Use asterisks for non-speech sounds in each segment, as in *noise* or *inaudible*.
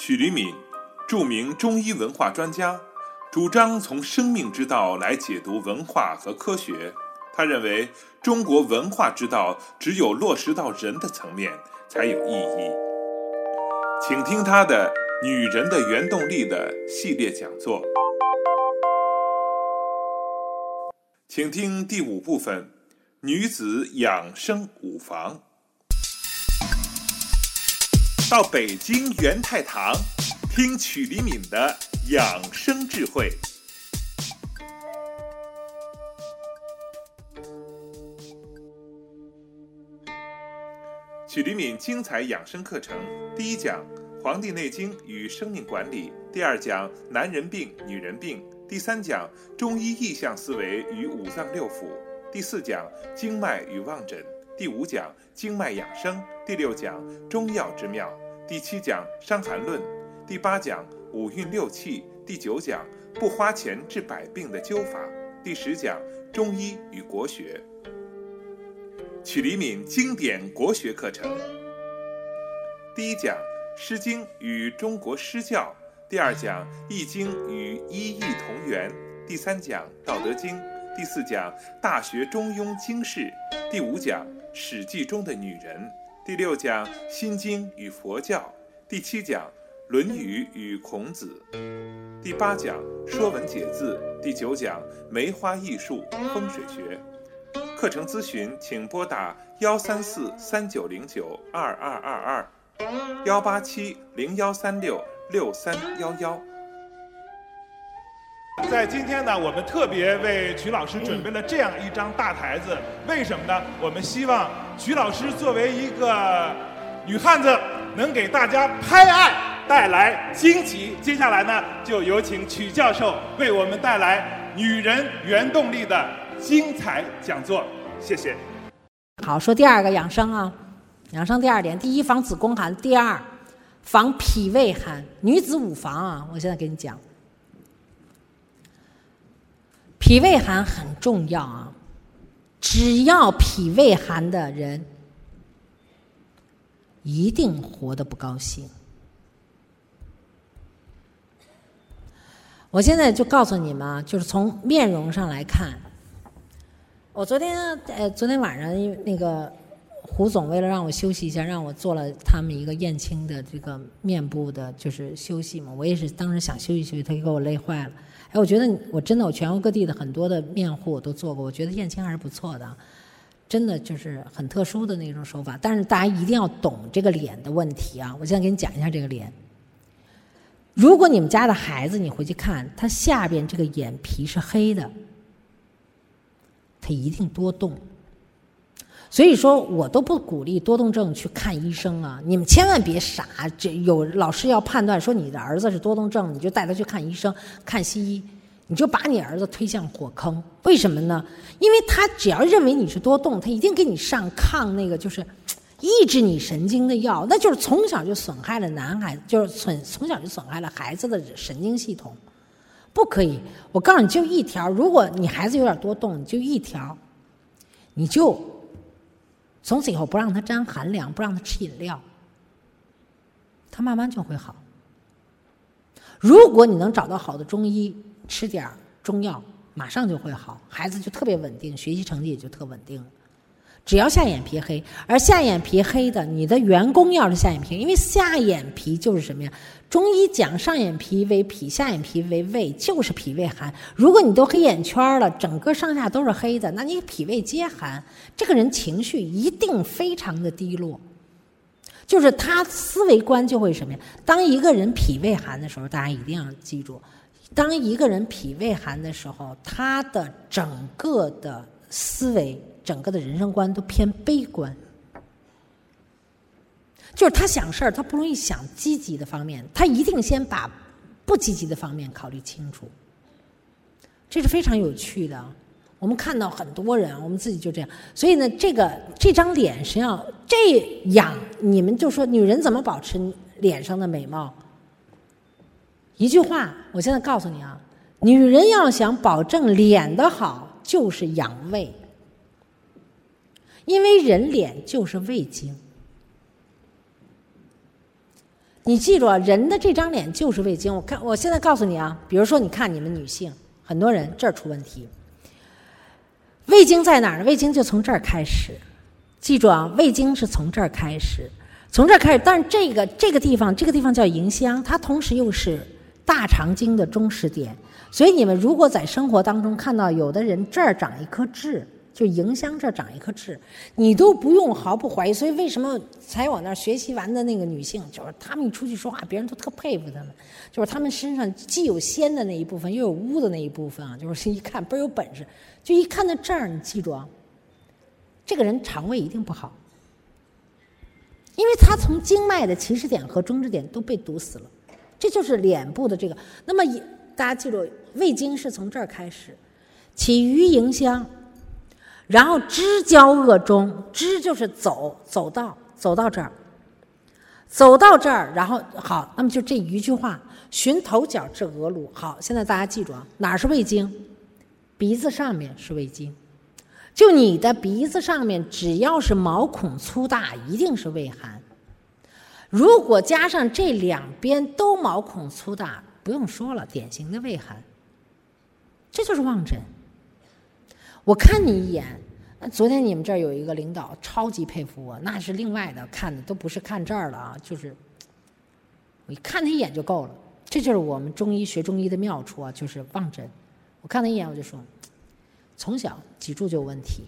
许黎敏，著名中医文化专家，主张从生命之道来解读文化和科学。他认为，中国文化之道只有落实到人的层面才有意义。请听他的《女人的原动力》的系列讲座。请听第五部分：女子养生五房。到北京元泰堂听曲黎敏的养生智慧。曲黎敏精彩养生课程，第一讲《黄帝内经与生命管理》，第二讲男人病、女人病，第三讲中医意象思维与五脏六腑，第四讲经脉与望诊。第五讲经脉养生，第六讲中药之妙，第七讲伤寒论，第八讲五运六气，第九讲不花钱治百病的灸法，第十讲中医与国学。曲黎敏经典国学课程，第一讲《诗经》与中国诗教，第二讲《易经》与一易同源，第三讲《道德经》，第四讲《大学》《中庸》经世，第五讲。《史记》中的女人，第六讲《心经》与佛教，第七讲《论语》与孔子，第八讲《说文解字》，第九讲梅花艺术、风水学。课程咨询请拨打幺三四三九零九二二二二，幺八七零幺三六六三幺幺。在今天呢，我们特别为曲老师准备了这样一张大台子，为什么呢？我们希望曲老师作为一个女汉子，能给大家拍案带来惊喜。接下来呢，就有请曲教授为我们带来《女人原动力》的精彩讲座。谢谢。好，说第二个养生啊，养生第二点，第一防子宫寒，第二防脾胃寒。女子五防啊，我现在给你讲。脾胃寒很重要啊！只要脾胃寒的人，一定活得不高兴。我现在就告诉你们啊，就是从面容上来看，我昨天呃，昨天晚上因为那个胡总为了让我休息一下，让我做了他们一个燕青的这个面部的，就是休息嘛。我也是当时想休息休息，他就给我累坏了。哎，我觉得我真的，我全国各地的很多的面护我都做过，我觉得燕青还是不错的，真的就是很特殊的那种手法。但是大家一定要懂这个脸的问题啊！我现在给你讲一下这个脸。如果你们家的孩子，你回去看他下边这个眼皮是黑的，他一定多动。所以说我都不鼓励多动症去看医生啊！你们千万别傻，这有老师要判断说你的儿子是多动症，你就带他去看医生、看西医，你就把你儿子推向火坑。为什么呢？因为他只要认为你是多动，他一定给你上抗那个就是 *tsk* 抑制你神经的药，那就是从小就损害了男孩，就是损从小就损害了孩子的神经系统，不可以。我告诉你就一条，如果你孩子有点多动，你就一条，你就。从此以后不让他沾寒凉，不让他吃饮料，他慢慢就会好。如果你能找到好的中医，吃点中药，马上就会好，孩子就特别稳定，学习成绩也就特稳定了。只要下眼皮黑，而下眼皮黑的，你的员工要是下眼皮，因为下眼皮就是什么呀？中医讲上眼皮为脾，下眼皮为胃，就是脾胃寒。如果你都黑眼圈了，整个上下都是黑的，那你脾胃皆寒，这个人情绪一定非常的低落。就是他思维观就会什么呀？当一个人脾胃寒的时候，大家一定要记住，当一个人脾胃寒的时候，他的整个的思维。整个的人生观都偏悲观，就是他想事儿，他不容易想积极的方面，他一定先把不积极的方面考虑清楚。这是非常有趣的。我们看到很多人，我们自己就这样。所以呢，这个这张脸实际上这样，你们就说女人怎么保持脸上的美貌？一句话，我现在告诉你啊，女人要想保证脸的好，就是养胃。因为人脸就是胃经，你记住啊，人的这张脸就是胃经。我看，我现在告诉你啊，比如说，你看你们女性，很多人这儿出问题。胃经在哪儿呢？胃经就从这儿开始。记住啊，胃经是从这儿开始，从这儿开始。但是这个这个地方，这个地方叫迎香，它同时又是大肠经的中始点。所以你们如果在生活当中看到有的人这儿长一颗痣，就迎香这儿长一颗痣，你都不用毫不怀疑。所以为什么才我那儿学习完的那个女性，就是她们一出去说话，别人都特佩服她们，就是她们身上既有仙的那一部分，又有污的那一部分啊，就是一看倍儿有本事。就一看到这儿，你记住啊。这个人肠胃一定不好，因为他从经脉的起始点和终止点都被堵死了，这就是脸部的这个。那么大家记住，胃经是从这儿开始，起于迎香，然后支交恶中，支就是走，走到走到这儿，走到这儿，然后好，那么就这一句话，寻头角至额颅。好，现在大家记住啊，哪儿是胃经？鼻子上面是胃经。就你的鼻子上面，只要是毛孔粗大，一定是胃寒。如果加上这两边都毛孔粗大，不用说了，典型的胃寒。这就是望诊。我看你一眼，那昨天你们这儿有一个领导超级佩服我，那是另外的看的，都不是看这儿了啊，就是我一看他一眼就够了。这就是我们中医学中医的妙处啊，就是望诊。我看他一眼，我就说。从小脊柱就有问题，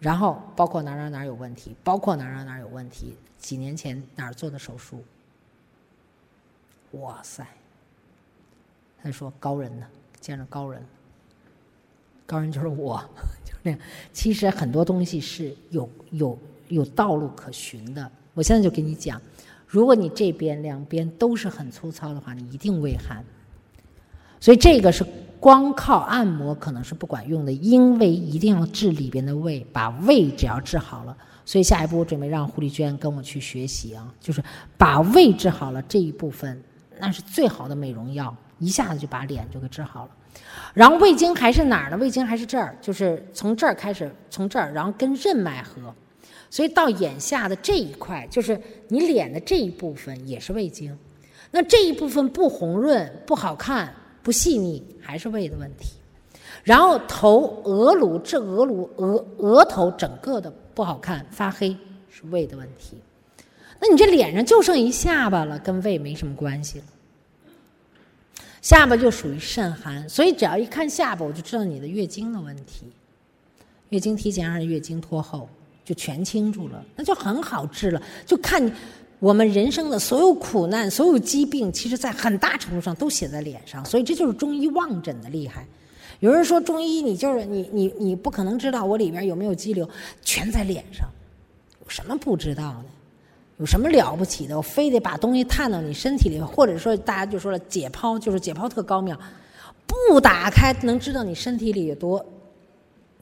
然后包括哪哪哪有问题，包括哪哪哪有问题。几年前哪儿做的手术？哇塞！他说高人呢，见着高人，高人就是我，*laughs* 就是那样。其实很多东西是有有有道路可循的。我现在就给你讲，如果你这边两边都是很粗糙的话，你一定胃寒。所以这个是。光靠按摩可能是不管用的，因为一定要治里边的胃，把胃只要治好了。所以下一步我准备让胡丽娟跟我去学习啊，就是把胃治好了这一部分，那是最好的美容药，一下子就把脸就给治好了。然后胃经还是哪儿呢？胃经还是这儿，就是从这儿开始，从这儿，然后跟任脉合，所以到眼下的这一块，就是你脸的这一部分也是胃经。那这一部分不红润、不好看。不细腻还是胃的问题，然后头额颅这额颅额额头整个的不好看发黑是胃的问题，那你这脸上就剩一下巴了，跟胃没什么关系了。下巴就属于肾寒，所以只要一看下巴，我就知道你的月经的问题，月经提前还是月经拖后，就全清楚了，那就很好治了，就看。我们人生的所有苦难、所有疾病，其实在很大程度上都写在脸上，所以这就是中医望诊的厉害。有人说中医，你就是你你你不可能知道我里边有没有肌瘤，全在脸上，有什么不知道的？有什么了不起的？我非得把东西探到你身体里，或者说大家就说了解剖，就是解剖特高妙，不打开能知道你身体里有多，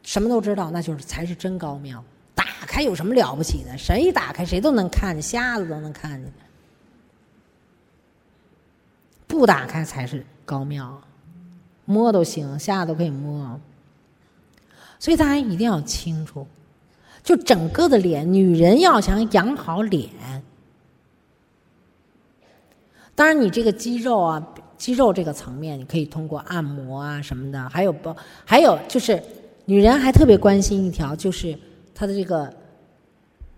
什么都知道，那就是才是真高妙。打开有什么了不起的？谁打开谁都能看见，瞎子都能看见。不打开才是高妙，摸都行，瞎子都可以摸。所以大家一定要清楚，就整个的脸，女人要想养好脸，当然你这个肌肉啊，肌肉这个层面，你可以通过按摩啊什么的，还有不，还有就是女人还特别关心一条，就是她的这个。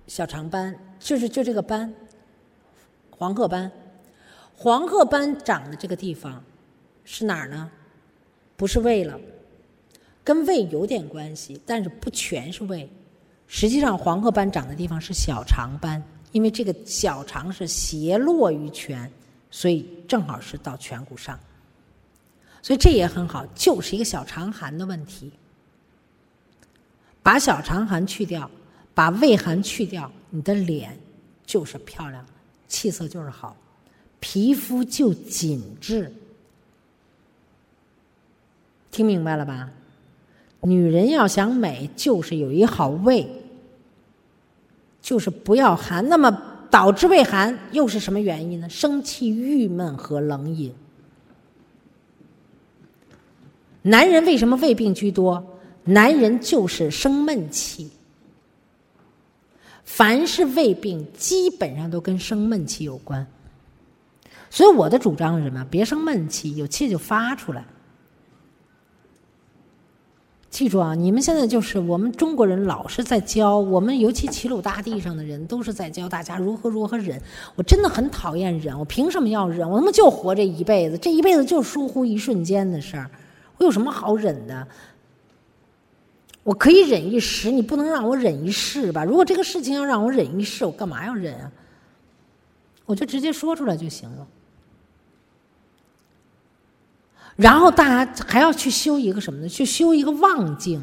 小长斑就是就这个斑，黄褐斑，黄褐斑长的这个地方是哪儿呢？不是胃了，跟胃有点关系，但是不全是胃。实际上，黄褐斑长的地方是小肠斑，因为这个小肠是斜落于颧，所以正好是到颧骨上，所以这也很好，就是一个小肠寒的问题。把小肠寒去掉。把胃寒去掉，你的脸就是漂亮，气色就是好，皮肤就紧致。听明白了吧？女人要想美，就是有一好胃，就是不要寒。那么导致胃寒又是什么原因呢？生气、郁闷和冷饮。男人为什么胃病居多？男人就是生闷气。凡是胃病，基本上都跟生闷气有关。所以我的主张是什么？别生闷气，有气就发出来。记住啊，你们现在就是我们中国人老是在教我们，尤其齐鲁大地上的人都是在教大家如何如何忍。我真的很讨厌忍，我凭什么要忍？我他妈就活这一辈子，这一辈子就疏忽一瞬间的事儿，我有什么好忍的？我可以忍一时，你不能让我忍一世吧？如果这个事情要让我忍一世，我干嘛要忍啊？我就直接说出来就行了。然后大家还要去修一个什么呢？去修一个望境。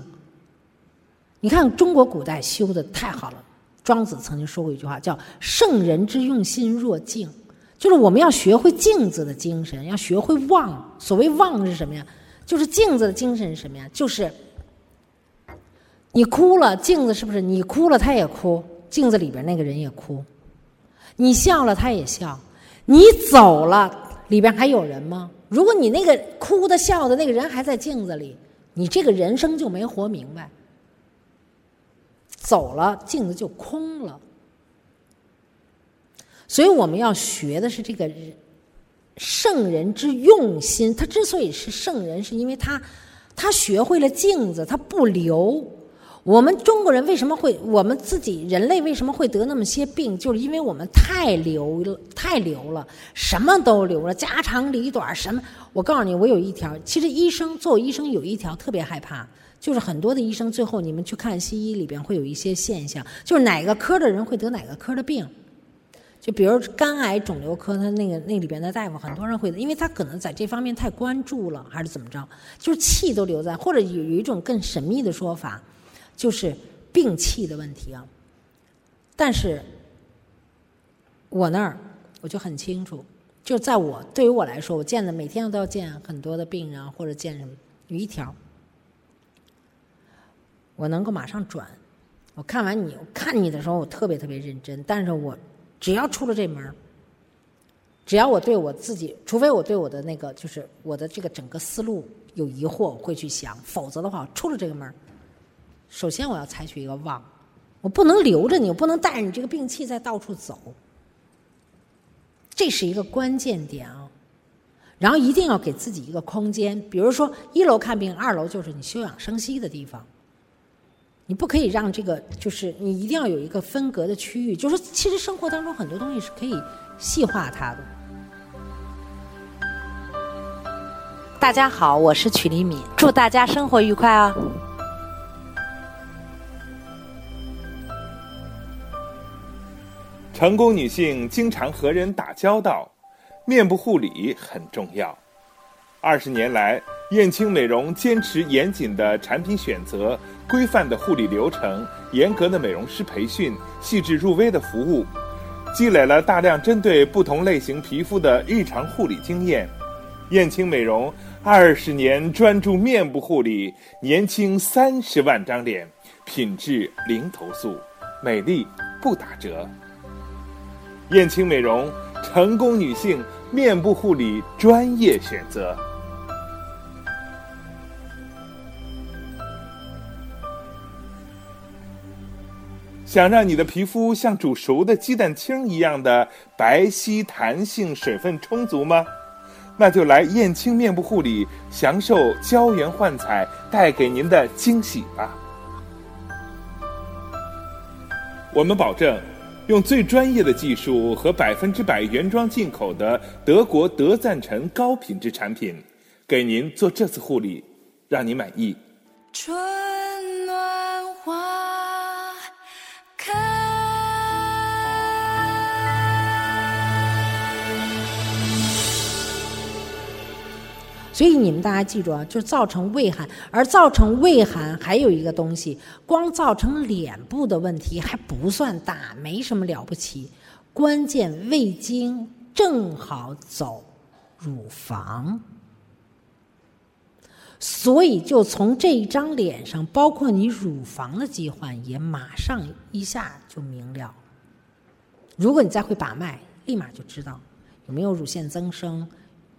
你看中国古代修的太好了。庄子曾经说过一句话，叫“圣人之用心若镜”，就是我们要学会镜子的精神，要学会望。所谓望是什么呀？就是镜子的精神是什么呀？就是你哭了，镜子是不是你哭了，他也哭；镜子里边那个人也哭。你笑了，他也笑。你走了，里边还有人吗？如果你那个哭的笑的那个人还在镜子里，你这个人生就没活明白。走了，镜子就空了。所以我们要学的是这个圣人之用心。他之所以是圣人，是因为他他学会了镜子，他不留。我们中国人为什么会？我们自己人类为什么会得那么些病？就是因为我们太留了，太留了，什么都留了，家长里短什么。我告诉你，我有一条，其实医生做医生有一条特别害怕，就是很多的医生最后你们去看西医里边会有一些现象，就是哪个科的人会得哪个科的病。就比如肝癌肿瘤科，他那个那里边的大夫，很多人会，因为他可能在这方面太关注了，还是怎么着，就是气都留在，或者有有一种更神秘的说法。就是病气的问题啊，但是我那儿我就很清楚，就在我对于我来说，我见的每天都要见很多的病人或者见什么，有一条我能够马上转。我看完你，我看你的时候，我特别特别认真，但是我只要出了这门只要我对我自己，除非我对我的那个就是我的这个整个思路有疑惑，我会去想，否则的话，出了这个门首先，我要采取一个望，我不能留着你，我不能带着你这个病气在到处走，这是一个关键点啊。然后一定要给自己一个空间，比如说一楼看病，二楼就是你休养生息的地方。你不可以让这个，就是你一定要有一个分隔的区域。就是其实生活当中很多东西是可以细化它的。大家好，我是曲黎敏，祝大家生活愉快啊！成功女性经常和人打交道，面部护理很重要。二十年来，燕青美容坚持严谨的产品选择、规范的护理流程、严格的美容师培训、细致入微的服务，积累了大量针对不同类型皮肤的日常护理经验。燕青美容二十年专注面部护理，年轻三十万张脸，品质零投诉，美丽不打折。燕青美容，成功女性面部护理专业选择。想让你的皮肤像煮熟的鸡蛋清一样的白皙、弹性、水分充足吗？那就来燕青面部护理，享受胶原焕彩带给您的惊喜吧。我们保证。用最专业的技术和百分之百原装进口的德国德赞臣高品质产品，给您做这次护理，让您满意。春所以你们大家记住啊，就造成胃寒，而造成胃寒还有一个东西，光造成脸部的问题还不算大，没什么了不起。关键胃经正好走乳房，所以就从这一张脸上，包括你乳房的疾患也马上一下就明了。如果你再会把脉，立马就知道有没有乳腺增生。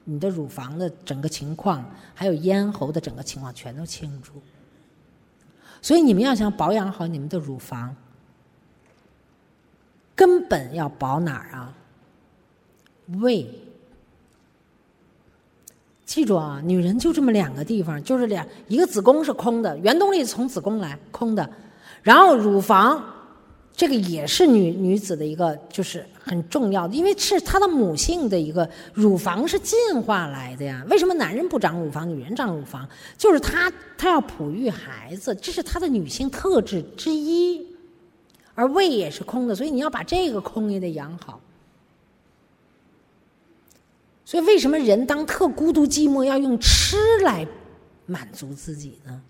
你的乳房的整个情况，还有咽喉的整个情况，全都清楚。所以你们要想保养好你们的乳房，根本要保哪儿啊？胃。记住啊，女人就这么两个地方，就是两一个子宫是空的，原动力从子宫来空的，然后乳房，这个也是女女子的一个就是很重要的，因为是她的母性的一个乳房是进化来的呀。为什么男人不长乳房，女人长乳房？就是她她要哺育孩子，这是她的女性特质之一。而胃也是空的，所以你要把这个空也得养好。所以，为什么人当特孤独寂寞要用吃来满足自己呢？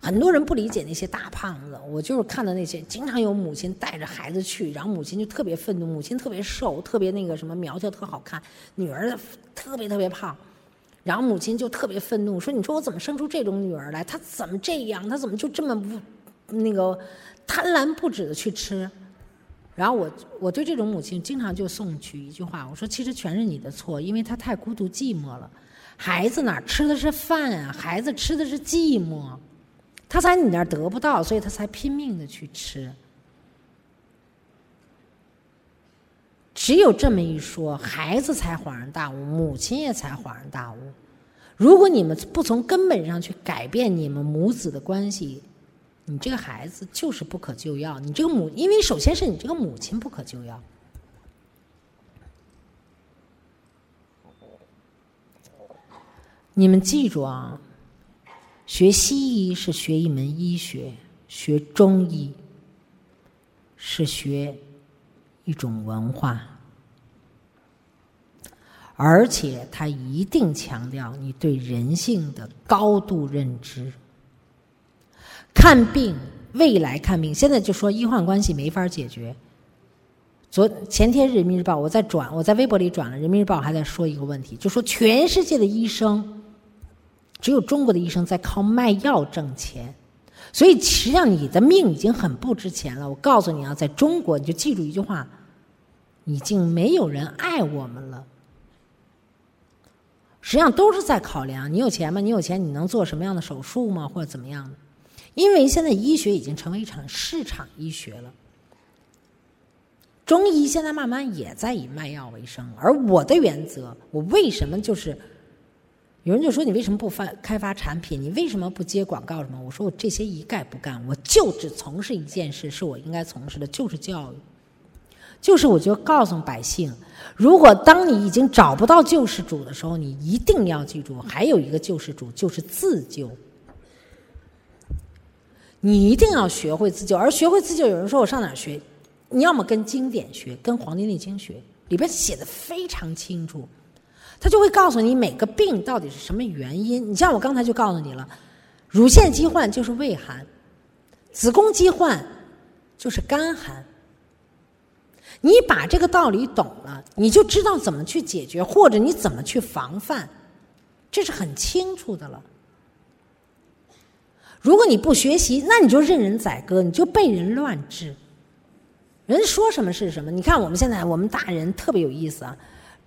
很多人不理解那些大胖子，我就是看到那些经常有母亲带着孩子去，然后母亲就特别愤怒，母亲特别瘦，特别那个什么苗条，特好看，女儿特别特别胖，然后母亲就特别愤怒，说：“你说我怎么生出这种女儿来？她怎么这样？她怎么就这么不那个贪婪不止的去吃？”然后我我对这种母亲经常就送去一句话，我说其实全是你的错，因为她太孤独寂寞了。孩子哪吃的是饭啊？孩子吃的是寂寞，他在你那儿得不到，所以他才拼命的去吃。只有这么一说，孩子才恍然大悟，母亲也才恍然大悟。如果你们不从根本上去改变你们母子的关系，你这个孩子就是不可救药。你这个母，因为首先是你这个母亲不可救药。你们记住啊，学西医是学一门医学，学中医是学一种文化，而且他一定强调你对人性的高度认知。看病，未来看病，现在就说医患关系没法解决。昨前天《人民日报》，我在转，我在微博里转了，《人民日报》还在说一个问题，就说全世界的医生，只有中国的医生在靠卖药挣钱，所以实际上你的命已经很不值钱了。我告诉你啊，在中国，你就记住一句话：已经没有人爱我们了。实际上都是在考量你有钱吗？你有钱，你能做什么样的手术吗？或者怎么样？因为现在医学已经成为一场市场医学了，中医现在慢慢也在以卖药为生。而我的原则，我为什么就是有人就说你为什么不发开发产品？你为什么不接广告什么？我说我这些一概不干，我就只从事一件事，是我应该从事的，就是教育。就是我就告诉百姓，如果当你已经找不到救世主的时候，你一定要记住，还有一个救世主，就是自救。你一定要学会自救，而学会自救，有人说我上哪学？你要么跟经典学，跟《黄帝内经》学，里边写的非常清楚，他就会告诉你每个病到底是什么原因。你像我刚才就告诉你了，乳腺疾患就是胃寒，子宫疾患就是肝寒。你把这个道理懂了，你就知道怎么去解决，或者你怎么去防范，这是很清楚的了。如果你不学习，那你就任人宰割，你就被人乱治。人说什么是什么。你看我们现在，我们大人特别有意思啊，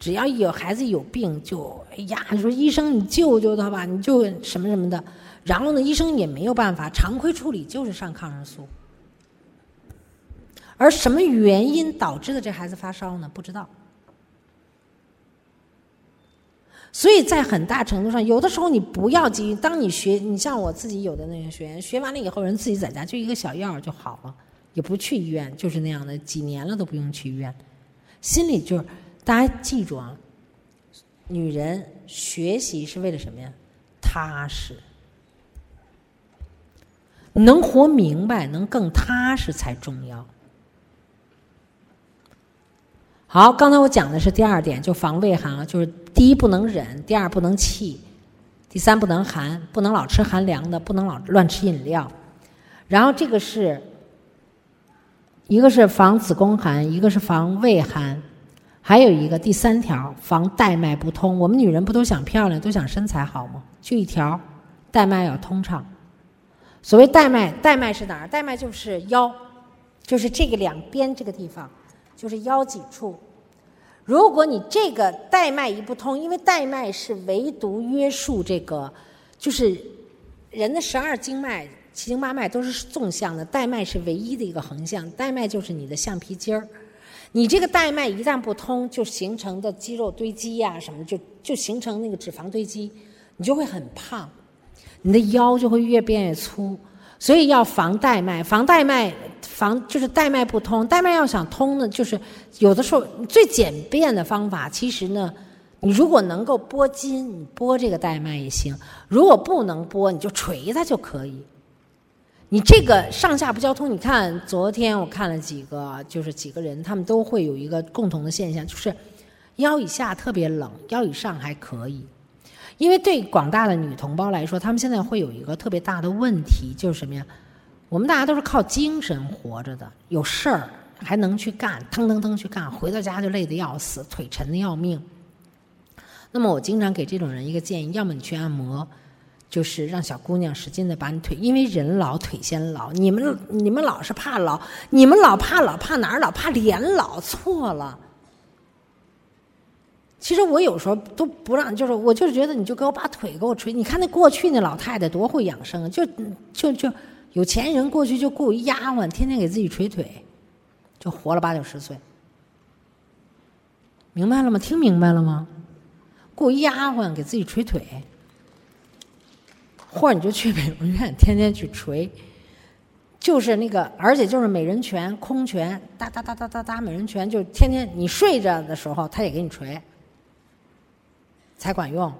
只要有孩子有病，就哎呀，说医生你救救他吧，你就什么什么的。然后呢，医生也没有办法，常规处理就是上抗生素。而什么原因导致的这孩子发烧呢？不知道。所以在很大程度上，有的时候你不要急于。当你学，你像我自己有的那个学员，学完了以后，人自己在家就一个小药就好了，也不去医院，就是那样的，几年了都不用去医院。心里就是，大家记住啊，女人学习是为了什么呀？踏实，能活明白，能更踏实才重要。好，刚才我讲的是第二点，就防胃寒啊，就是第一不能忍，第二不能气，第三不能寒，不能老吃寒凉的，不能老乱吃饮料。然后这个是一个是防子宫寒，一个是防胃寒，还有一个第三条防带脉不通。我们女人不都想漂亮，都想身材好吗？就一条，带脉要通畅。所谓带脉，带脉是哪儿？带脉就是腰，就是这个两边这个地方。就是腰脊处，如果你这个带脉一不通，因为带脉是唯独约束这个，就是人的十二经脉七经八脉都是纵向的，带脉是唯一的一个横向，带脉就是你的橡皮筋儿。你这个带脉一旦不通，就形成的肌肉堆积呀什么，就就形成那个脂肪堆积，你就会很胖，你的腰就会越变越粗。所以要防带脉，防带脉，防就是带脉不通。带脉要想通呢，就是有的时候最简便的方法，其实呢。你如果能够拨筋，你拨这个带脉也行；如果不能拨，你就捶它就可以。你这个上下不交通，你看昨天我看了几个，就是几个人，他们都会有一个共同的现象，就是腰以下特别冷，腰以上还可以。因为对广大的女同胞来说，她们现在会有一个特别大的问题，就是什么呀？我们大家都是靠精神活着的，有事儿还能去干，腾腾腾去干，回到家就累得要死，腿沉的要命。那么我经常给这种人一个建议：要么你去按摩，就是让小姑娘使劲的把你腿，因为人老腿先老。你们你们老是怕老，你们老怕老怕哪儿老？怕脸老错了。其实我有时候都不让，就是我就是觉得你就给我把腿给我捶。你看那过去那老太太多会养生，就就就有钱人过去就雇一丫鬟，天天给自己捶腿，就活了八九十岁。明白了吗？听明白了吗？雇一丫鬟给自己捶腿，或者你就去美容院，天天去捶，就是那个，而且就是美人拳、空拳，哒哒哒哒哒哒，美人拳就天天你睡着的时候，他也给你捶，才管用。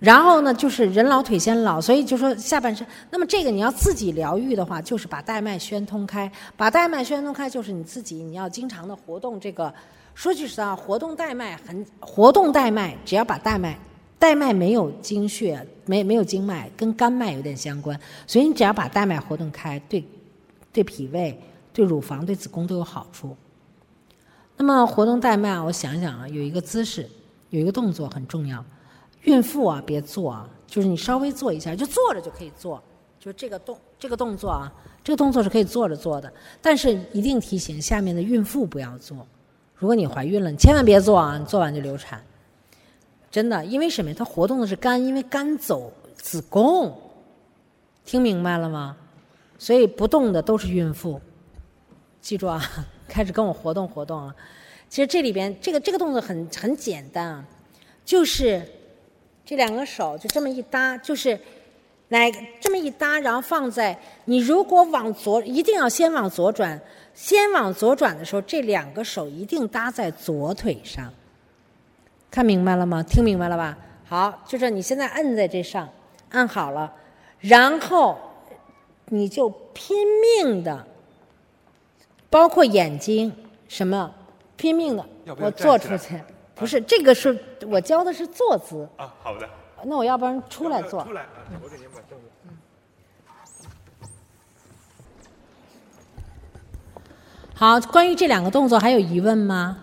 然后呢，就是人老腿先老，所以就说下半身。那么这个你要自己疗愈的话，就是把带脉宣通开，把带脉宣通开，就是你自己你要经常的活动这个。说句实话，活动带脉很活动带脉，只要把带脉带脉没有经血，没没有经脉，跟肝脉有点相关，所以你只要把带脉活动开，对对脾胃、对乳房、对子宫都有好处。那么活动带脉，我想想啊，有一个姿势，有一个动作很重要。孕妇啊，别做啊，就是你稍微做一下，就坐着就可以做，就这个动这个动作啊，这个动作是可以坐着做的，但是一定提醒下面的孕妇不要做。如果你怀孕了，你千万别做啊！你做完就流产，真的，因为什么？它活动的是肝，因为肝走子宫，听明白了吗？所以不动的都是孕妇，记住啊！*laughs* 开始跟我活动活动啊！其实这里边这个这个动作很很简单啊，就是这两个手就这么一搭，就是来这么一搭，然后放在你如果往左，一定要先往左转。先往左转的时候，这两个手一定搭在左腿上。看明白了吗？听明白了吧？好，就是你现在摁在这上，按好了，然后你就拼命的，包括眼睛什么，拼命的，我坐出去。不是，这个是我教的是坐姿。啊，好的。那我要不然出来坐。出来，我给您把凳子。好，关于这两个动作还有疑问吗？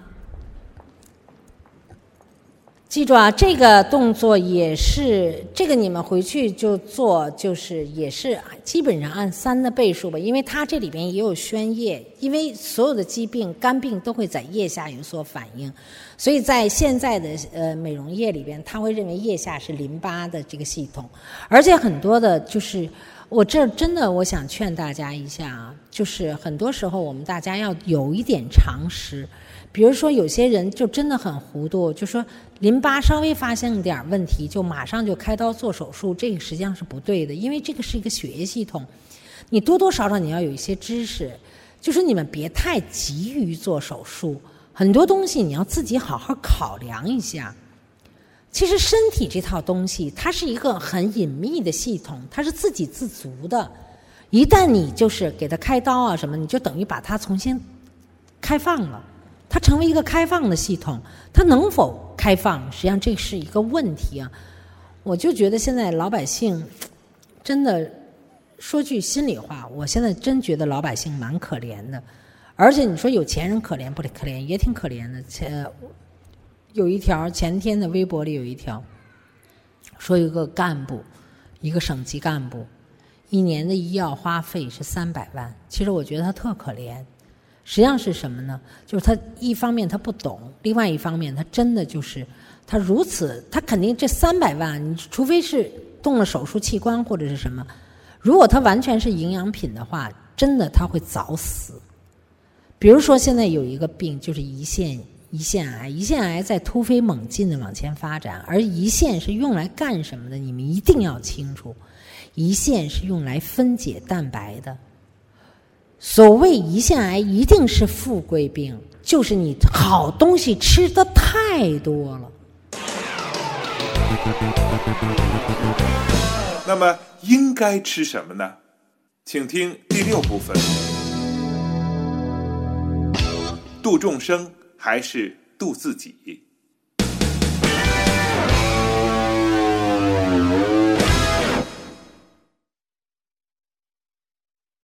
记住啊，这个动作也是这个，你们回去就做，就是也是基本上按三的倍数吧，因为它这里边也有宣液，因为所有的疾病、肝病都会在腋下有所反应，所以在现在的呃美容液里边，他会认为腋下是淋巴的这个系统，而且很多的就是。我这真的，我想劝大家一下啊，就是很多时候我们大家要有一点常识，比如说有些人就真的很糊涂，就说淋巴稍微发现点问题，就马上就开刀做手术，这个实际上是不对的，因为这个是一个血液系统，你多多少少你要有一些知识，就是你们别太急于做手术，很多东西你要自己好好考量一下。其实身体这套东西，它是一个很隐秘的系统，它是自给自足的。一旦你就是给它开刀啊什么，你就等于把它重新开放了，它成为一个开放的系统。它能否开放，实际上这是一个问题啊。我就觉得现在老百姓真的说句心里话，我现在真觉得老百姓蛮可怜的。而且你说有钱人可怜不可怜，也挺可怜的。且有一条前天的微博里有一条，说一个干部，一个省级干部，一年的医药花费是三百万。其实我觉得他特可怜，实际上是什么呢？就是他一方面他不懂，另外一方面他真的就是他如此，他肯定这三百万，你除非是动了手术器官或者是什么，如果它完全是营养品的话，真的他会早死。比如说，现在有一个病就是胰腺胰腺癌，胰腺癌在突飞猛进的往前发展，而胰腺是用来干什么的？你们一定要清楚，胰腺是用来分解蛋白的。所谓胰腺癌，一定是富贵病，就是你好东西吃的太多了。那么应该吃什么呢？请听第六部分：度众生还是度自己？